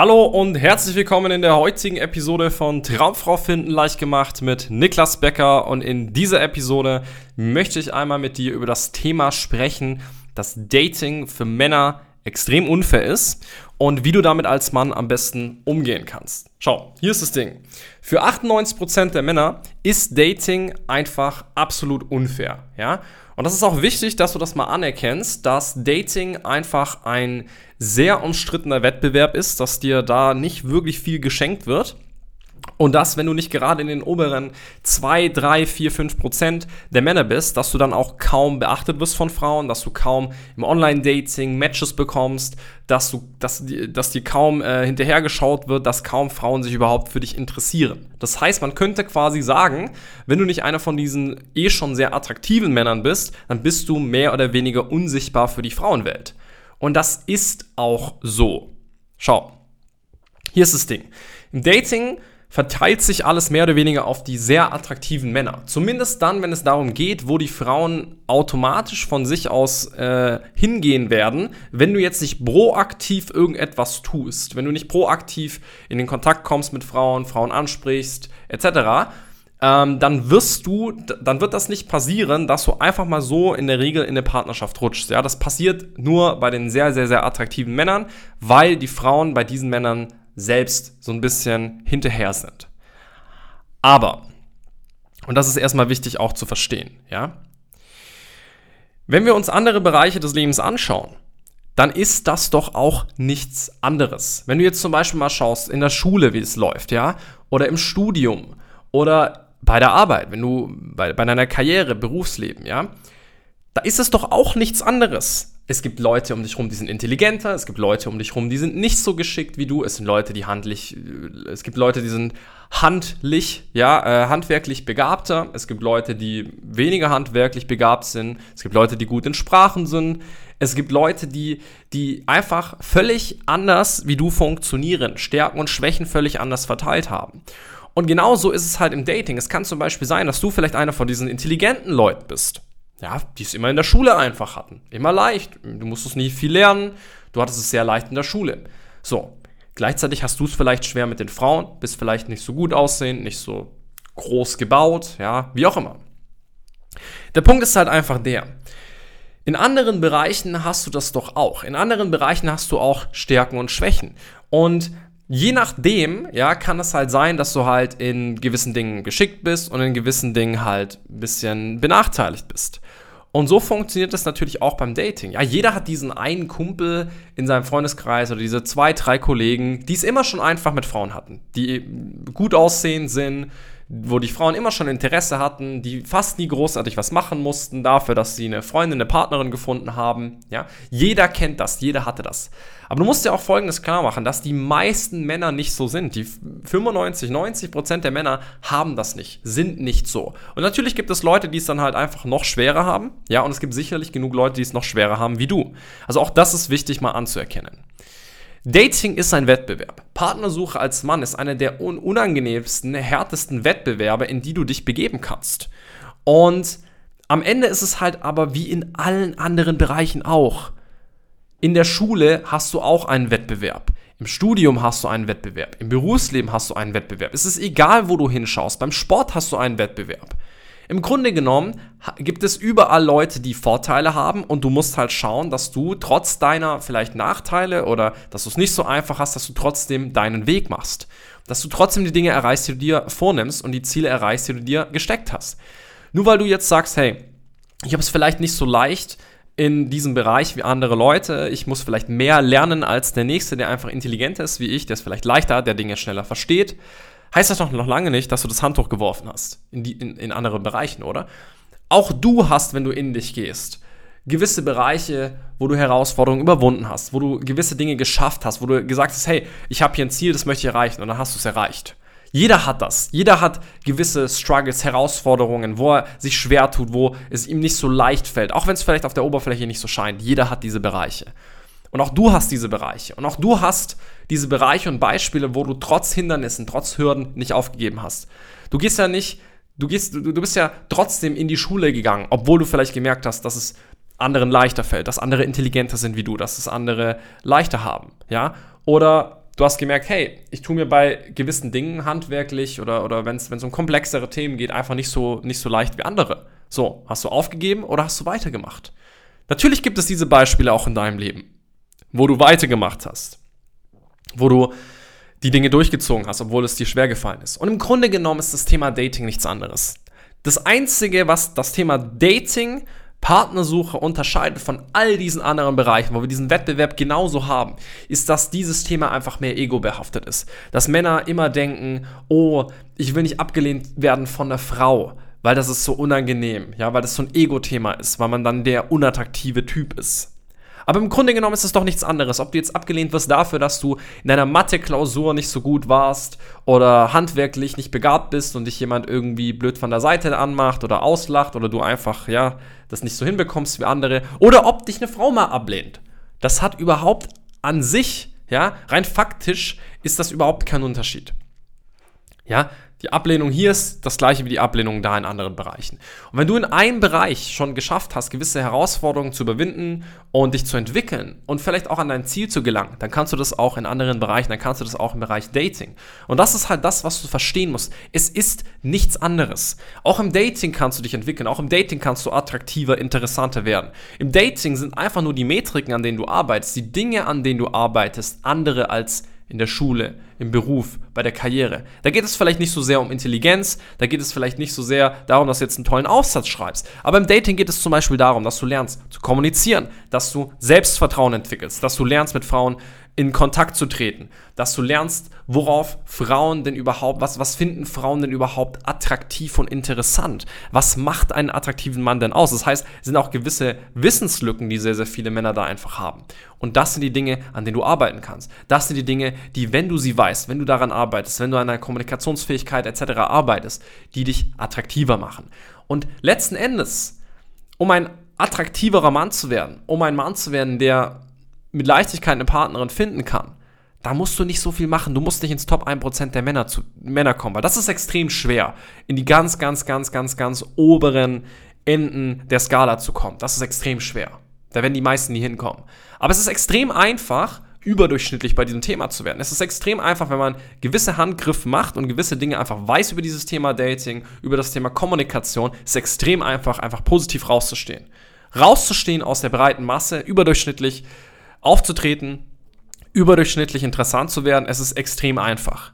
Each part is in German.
Hallo und herzlich willkommen in der heutigen Episode von Traumfrau finden leicht gemacht mit Niklas Becker. Und in dieser Episode möchte ich einmal mit dir über das Thema sprechen, dass Dating für Männer extrem unfair ist und wie du damit als Mann am besten umgehen kannst. Schau, hier ist das Ding. Für 98% der Männer ist Dating einfach absolut unfair, ja? Und das ist auch wichtig, dass du das mal anerkennst, dass Dating einfach ein sehr umstrittener Wettbewerb ist, dass dir da nicht wirklich viel geschenkt wird. Und dass, wenn du nicht gerade in den oberen 2, 3, 4, 5 Prozent der Männer bist, dass du dann auch kaum beachtet wirst von Frauen, dass du kaum im Online-Dating Matches bekommst, dass, du, dass, dass dir kaum äh, hinterhergeschaut wird, dass kaum Frauen sich überhaupt für dich interessieren. Das heißt, man könnte quasi sagen, wenn du nicht einer von diesen eh schon sehr attraktiven Männern bist, dann bist du mehr oder weniger unsichtbar für die Frauenwelt. Und das ist auch so. Schau, hier ist das Ding. Im Dating verteilt sich alles mehr oder weniger auf die sehr attraktiven Männer. Zumindest dann, wenn es darum geht, wo die Frauen automatisch von sich aus äh, hingehen werden, wenn du jetzt nicht proaktiv irgendetwas tust, wenn du nicht proaktiv in den Kontakt kommst mit Frauen, Frauen ansprichst, etc., ähm, dann wirst du, dann wird das nicht passieren, dass du einfach mal so in der Regel in eine Partnerschaft rutschst. Ja, das passiert nur bei den sehr, sehr, sehr attraktiven Männern, weil die Frauen bei diesen Männern selbst so ein bisschen hinterher sind. Aber, und das ist erstmal wichtig auch zu verstehen, ja, wenn wir uns andere Bereiche des Lebens anschauen, dann ist das doch auch nichts anderes. Wenn du jetzt zum Beispiel mal schaust in der Schule, wie es läuft, ja, oder im Studium oder bei der Arbeit, wenn du bei, bei deiner Karriere, Berufsleben, ja, da ist es doch auch nichts anderes es gibt Leute um dich herum, die sind intelligenter, es gibt Leute um dich herum, die sind nicht so geschickt wie du, es sind Leute, die handlich, äh, es gibt Leute, die sind handlich, ja, äh, handwerklich begabter, es gibt Leute, die weniger handwerklich begabt sind, es gibt Leute, die gut in Sprachen sind, es gibt Leute, die, die einfach völlig anders wie du funktionieren, Stärken und Schwächen völlig anders verteilt haben. Und genauso ist es halt im Dating. Es kann zum Beispiel sein, dass du vielleicht einer von diesen intelligenten Leuten bist ja, die es immer in der Schule einfach hatten. Immer leicht. Du musstest nie viel lernen. Du hattest es sehr leicht in der Schule. So. Gleichzeitig hast du es vielleicht schwer mit den Frauen, bist vielleicht nicht so gut aussehend, nicht so groß gebaut, ja, wie auch immer. Der Punkt ist halt einfach der. In anderen Bereichen hast du das doch auch. In anderen Bereichen hast du auch Stärken und Schwächen. Und je nachdem, ja, kann es halt sein, dass du halt in gewissen Dingen geschickt bist und in gewissen Dingen halt ein bisschen benachteiligt bist. Und so funktioniert das natürlich auch beim Dating. Ja, jeder hat diesen einen Kumpel in seinem Freundeskreis oder diese zwei, drei Kollegen, die es immer schon einfach mit Frauen hatten, die gut aussehend sind, wo die Frauen immer schon Interesse hatten, die fast nie großartig was machen mussten dafür, dass sie eine Freundin, eine Partnerin gefunden haben. Ja, jeder kennt das, jeder hatte das. Aber du musst dir auch Folgendes klar machen, dass die meisten Männer nicht so sind. Die 95, 90 Prozent der Männer haben das nicht, sind nicht so. Und natürlich gibt es Leute, die es dann halt einfach noch schwerer haben. Ja, und es gibt sicherlich genug Leute, die es noch schwerer haben wie du. Also auch das ist wichtig mal anzuerkennen. Dating ist ein Wettbewerb. Partnersuche als Mann ist einer der unangenehmsten, härtesten Wettbewerbe, in die du dich begeben kannst. Und am Ende ist es halt aber wie in allen anderen Bereichen auch. In der Schule hast du auch einen Wettbewerb. Im Studium hast du einen Wettbewerb. Im Berufsleben hast du einen Wettbewerb. Es ist egal, wo du hinschaust. Beim Sport hast du einen Wettbewerb. Im Grunde genommen gibt es überall Leute, die Vorteile haben und du musst halt schauen, dass du trotz deiner vielleicht Nachteile oder dass du es nicht so einfach hast, dass du trotzdem deinen Weg machst. Dass du trotzdem die Dinge erreichst, die du dir vornimmst und die Ziele erreichst, die du dir gesteckt hast. Nur weil du jetzt sagst, hey, ich habe es vielleicht nicht so leicht in diesem Bereich wie andere Leute, ich muss vielleicht mehr lernen als der Nächste, der einfach intelligenter ist wie ich, der es vielleicht leichter hat, der Dinge schneller versteht heißt das doch noch lange nicht, dass du das Handtuch geworfen hast in, die, in, in anderen Bereichen, oder? Auch du hast, wenn du in dich gehst, gewisse Bereiche, wo du Herausforderungen überwunden hast, wo du gewisse Dinge geschafft hast, wo du gesagt hast, hey, ich habe hier ein Ziel, das möchte ich erreichen und dann hast du es erreicht. Jeder hat das. Jeder hat gewisse Struggles, Herausforderungen, wo er sich schwer tut, wo es ihm nicht so leicht fällt, auch wenn es vielleicht auf der Oberfläche nicht so scheint. Jeder hat diese Bereiche. Und auch du hast diese Bereiche. Und auch du hast diese Bereiche und Beispiele, wo du trotz Hindernissen, trotz Hürden nicht aufgegeben hast. Du gehst ja nicht, du gehst, du, du bist ja trotzdem in die Schule gegangen, obwohl du vielleicht gemerkt hast, dass es anderen leichter fällt, dass andere intelligenter sind wie du, dass es andere leichter haben, ja? Oder du hast gemerkt, hey, ich tue mir bei gewissen Dingen handwerklich oder, oder wenn es um komplexere Themen geht, einfach nicht so, nicht so leicht wie andere. So, hast du aufgegeben oder hast du weitergemacht? Natürlich gibt es diese Beispiele auch in deinem Leben, wo du weitergemacht hast, wo du die Dinge durchgezogen hast, obwohl es dir schwer gefallen ist. Und im Grunde genommen ist das Thema Dating nichts anderes. Das Einzige, was das Thema Dating Partnersuche unterscheidet von all diesen anderen Bereichen, wo wir diesen Wettbewerb genauso haben, ist, dass dieses Thema einfach mehr ego behaftet ist. Dass Männer immer denken, oh, ich will nicht abgelehnt werden von der Frau, weil das ist so unangenehm, ja, weil das so ein Ego-Thema ist, weil man dann der unattraktive Typ ist. Aber im Grunde genommen ist es doch nichts anderes. Ob du jetzt abgelehnt wirst dafür, dass du in deiner Mathe-Klausur nicht so gut warst oder handwerklich nicht begabt bist und dich jemand irgendwie blöd von der Seite anmacht oder auslacht oder du einfach, ja, das nicht so hinbekommst wie andere oder ob dich eine Frau mal ablehnt. Das hat überhaupt an sich, ja, rein faktisch ist das überhaupt kein Unterschied. Ja, die Ablehnung hier ist das gleiche wie die Ablehnung da in anderen Bereichen. Und wenn du in einem Bereich schon geschafft hast, gewisse Herausforderungen zu überwinden und dich zu entwickeln und vielleicht auch an dein Ziel zu gelangen, dann kannst du das auch in anderen Bereichen, dann kannst du das auch im Bereich Dating. Und das ist halt das, was du verstehen musst. Es ist nichts anderes. Auch im Dating kannst du dich entwickeln, auch im Dating kannst du attraktiver, interessanter werden. Im Dating sind einfach nur die Metriken, an denen du arbeitest, die Dinge, an denen du arbeitest, andere als in der Schule, im Beruf, bei der Karriere. Da geht es vielleicht nicht so sehr um Intelligenz, da geht es vielleicht nicht so sehr darum, dass du jetzt einen tollen Aufsatz schreibst. Aber im Dating geht es zum Beispiel darum, dass du lernst zu kommunizieren, dass du Selbstvertrauen entwickelst, dass du lernst mit Frauen in Kontakt zu treten, dass du lernst, worauf Frauen denn überhaupt, was, was finden Frauen denn überhaupt attraktiv und interessant? Was macht einen attraktiven Mann denn aus? Das heißt, es sind auch gewisse Wissenslücken, die sehr, sehr viele Männer da einfach haben. Und das sind die Dinge, an denen du arbeiten kannst. Das sind die Dinge, die, wenn du sie weißt, wenn du daran arbeitest, wenn du an deiner Kommunikationsfähigkeit etc. arbeitest, die dich attraktiver machen. Und letzten Endes, um ein attraktiverer Mann zu werden, um ein Mann zu werden, der mit Leichtigkeit eine Partnerin finden kann, da musst du nicht so viel machen. Du musst nicht ins Top 1% der Männer, zu, Männer kommen, weil das ist extrem schwer, in die ganz, ganz, ganz, ganz, ganz oberen Enden der Skala zu kommen. Das ist extrem schwer. Da werden die meisten nie hinkommen. Aber es ist extrem einfach, überdurchschnittlich bei diesem Thema zu werden. Es ist extrem einfach, wenn man gewisse Handgriffe macht und gewisse Dinge einfach weiß über dieses Thema Dating, über das Thema Kommunikation, ist extrem einfach, einfach positiv rauszustehen. Rauszustehen aus der breiten Masse, überdurchschnittlich aufzutreten, überdurchschnittlich interessant zu werden. Es ist extrem einfach.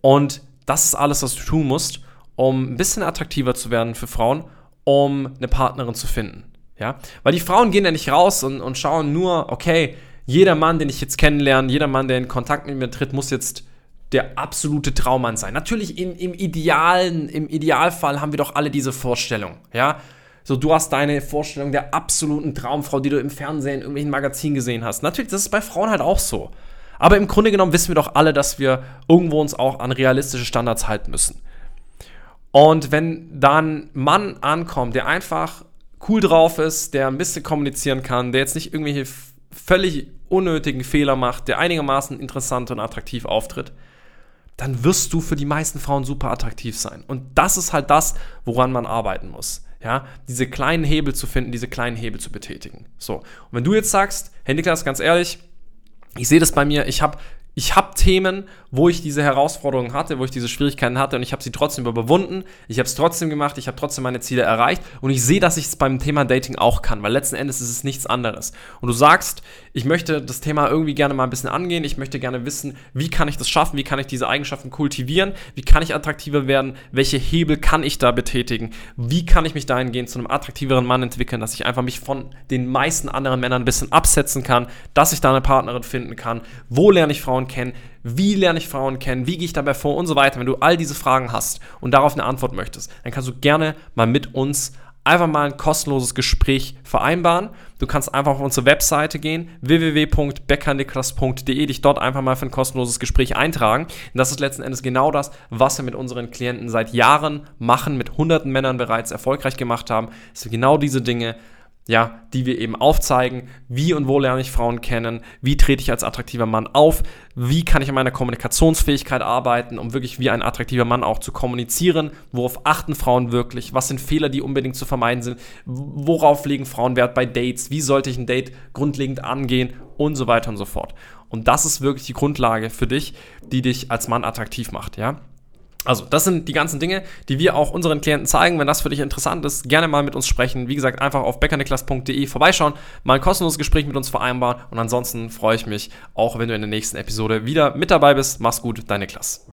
Und das ist alles, was du tun musst, um ein bisschen attraktiver zu werden für Frauen, um eine Partnerin zu finden. Ja? Weil die Frauen gehen ja nicht raus und, und schauen nur, okay, jeder Mann, den ich jetzt kennenlerne, jeder Mann, der in Kontakt mit mir tritt, muss jetzt der absolute Traummann sein. Natürlich im, im idealen, im Idealfall haben wir doch alle diese Vorstellung, ja. So, du hast deine Vorstellung der absoluten Traumfrau, die du im Fernsehen, in irgendwelchen Magazinen gesehen hast. Natürlich, das ist bei Frauen halt auch so. Aber im Grunde genommen wissen wir doch alle, dass wir irgendwo uns auch an realistische Standards halten müssen. Und wenn dann ein Mann ankommt, der einfach cool drauf ist, der ein bisschen kommunizieren kann, der jetzt nicht irgendwelche völlig unnötigen Fehler macht, der einigermaßen interessant und attraktiv auftritt, dann wirst du für die meisten Frauen super attraktiv sein. Und das ist halt das, woran man arbeiten muss. Ja, diese kleinen Hebel zu finden, diese kleinen Hebel zu betätigen. So. Und wenn du jetzt sagst, hey Niklas, ganz ehrlich, ich sehe das bei mir, ich habe ich habe Themen, wo ich diese Herausforderungen hatte, wo ich diese Schwierigkeiten hatte und ich habe sie trotzdem überwunden. Ich habe es trotzdem gemacht, ich habe trotzdem meine Ziele erreicht und ich sehe, dass ich es beim Thema Dating auch kann, weil letzten Endes ist es nichts anderes. Und du sagst, ich möchte das Thema irgendwie gerne mal ein bisschen angehen, ich möchte gerne wissen, wie kann ich das schaffen, wie kann ich diese Eigenschaften kultivieren, wie kann ich attraktiver werden, welche Hebel kann ich da betätigen, wie kann ich mich dahingehend zu einem attraktiveren Mann entwickeln, dass ich einfach mich von den meisten anderen Männern ein bisschen absetzen kann, dass ich da eine Partnerin finden kann, wo lerne ich Frauen kennen, wie lerne ich Frauen kennen, wie gehe ich dabei vor und so weiter. Wenn du all diese Fragen hast und darauf eine Antwort möchtest, dann kannst du gerne mal mit uns einfach mal ein kostenloses Gespräch vereinbaren. Du kannst einfach auf unsere Webseite gehen, www.beckerniklas.de, dich dort einfach mal für ein kostenloses Gespräch eintragen. Und das ist letzten Endes genau das, was wir mit unseren Klienten seit Jahren machen, mit hunderten Männern bereits erfolgreich gemacht haben. Es sind genau diese Dinge, ja, die wir eben aufzeigen, wie und wo lerne ich Frauen kennen, wie trete ich als attraktiver Mann auf, wie kann ich an meiner Kommunikationsfähigkeit arbeiten, um wirklich wie ein attraktiver Mann auch zu kommunizieren, worauf achten Frauen wirklich, was sind Fehler, die unbedingt zu vermeiden sind, worauf legen Frauen Wert bei Dates, wie sollte ich ein Date grundlegend angehen? Und so weiter und so fort. Und das ist wirklich die Grundlage für dich, die dich als Mann attraktiv macht, ja. Also, das sind die ganzen Dinge, die wir auch unseren Klienten zeigen. Wenn das für dich interessant ist, gerne mal mit uns sprechen. Wie gesagt, einfach auf beckerniklas.de vorbeischauen, mal ein kostenloses Gespräch mit uns vereinbaren. Und ansonsten freue ich mich auch, wenn du in der nächsten Episode wieder mit dabei bist. Mach's gut, dein Niklas.